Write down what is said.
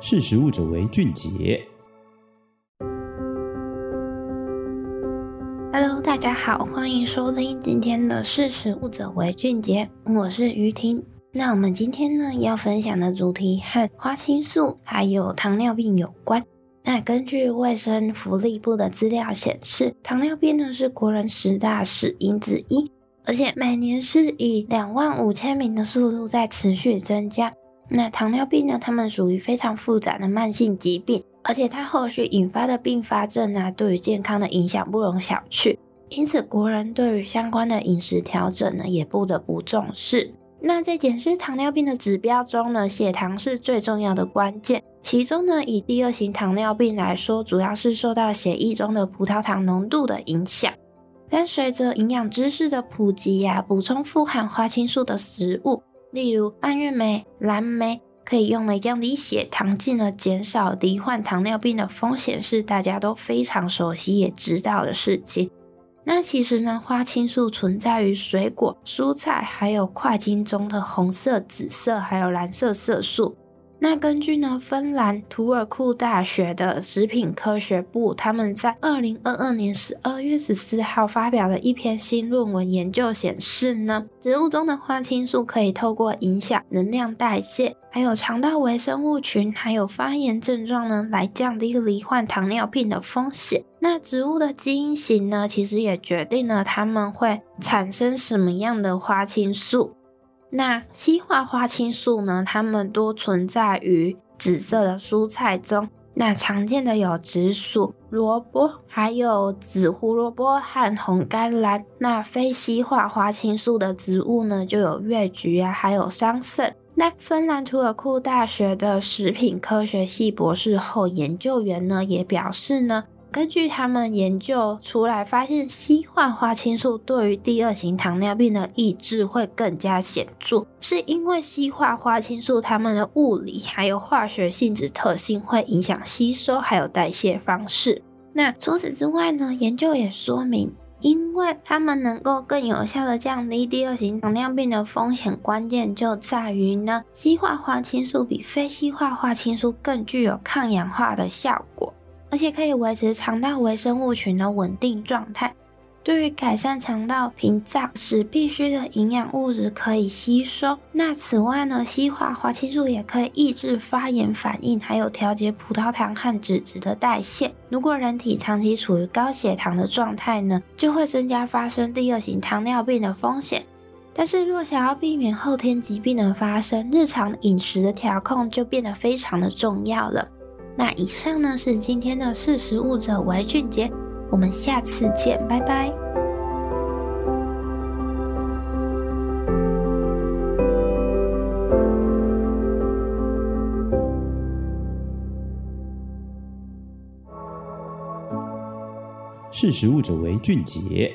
识食物者为俊杰。Hello，大家好，欢迎收听今天的识食物者为俊杰，我是于婷。那我们今天呢要分享的主题和花青素还有糖尿病有关。那根据卫生福利部的资料显示，糖尿病呢是国人十大死因之一。而且每年是以两万五千名的速度在持续增加。那糖尿病呢，它们属于非常复杂的慢性疾病，而且它后续引发的并发症啊，对于健康的影响不容小觑。因此，国人对于相关的饮食调整呢，也不得不重视。那在检视糖尿病的指标中呢，血糖是最重要的关键。其中呢，以第二型糖尿病来说，主要是受到血液中的葡萄糖浓度的影响。但随着营养知识的普及呀、啊，补充富含花青素的食物，例如蔓越莓、蓝莓，可以用来降低血糖，进而减少罹患糖尿病的风险，是大家都非常熟悉也知道的事情。那其实呢，花青素存在于水果、蔬菜，还有块茎中的红色、紫色，还有蓝色色素。那根据呢，芬兰图尔库大学的食品科学部，他们在二零二二年十二月十四号发表的一篇新论文研究显示呢，植物中的花青素可以透过影响能量代谢，还有肠道微生物群，还有发炎症状呢，来降低罹患糖尿病的风险。那植物的基因型呢，其实也决定了它们会产生什么样的花青素。那西化花青素呢？它们多存在于紫色的蔬菜中。那常见的有紫薯、萝卜，还有紫胡萝卜和红甘蓝。那非西化花青素的植物呢，就有月菊啊，还有桑葚。那芬兰图尔库大学的食品科学系博士后研究员呢，也表示呢。根据他们研究出来，发现硒化花青素对于第二型糖尿病的抑制会更加显著，是因为硒化花青素它们的物理还有化学性质特性会影响吸收还有代谢方式。那除此之外呢，研究也说明，因为它们能够更有效的降低第二型糖尿病的风险，关键就在于呢，硒化花青素比非硒化花青素更具有抗氧化的效果。而且可以维持肠道微生物群的稳定状态，对于改善肠道屏障，使必需的营养物质可以吸收。那此外呢，硒化花青素也可以抑制发炎反应，还有调节葡萄糖和脂质的代谢。如果人体长期处于高血糖的状态呢，就会增加发生第二型糖尿病的风险。但是若想要避免后天疾病的发生，日常饮食的调控就变得非常的重要了。那以上呢是今天的识食物者为俊杰，我们下次见，拜拜。识食物者为俊杰。